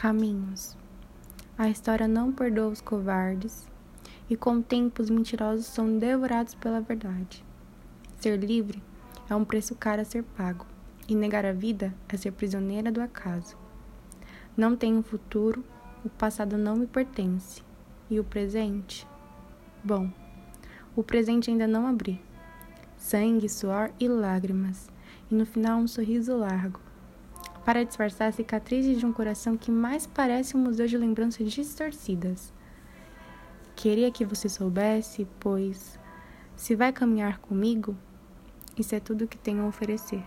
Caminhos. A história não perdoa os covardes, e com o tempo os mentirosos são devorados pela verdade. Ser livre é um preço caro a ser pago, e negar a vida é ser prisioneira do acaso. Não tenho futuro, o passado não me pertence. E o presente? Bom, o presente ainda não abri. Sangue, suor e lágrimas, e no final um sorriso largo para disfarçar cicatrizes de um coração que mais parece um museu de lembranças distorcidas. Queria que você soubesse, pois, se vai caminhar comigo, isso é tudo que tenho a oferecer.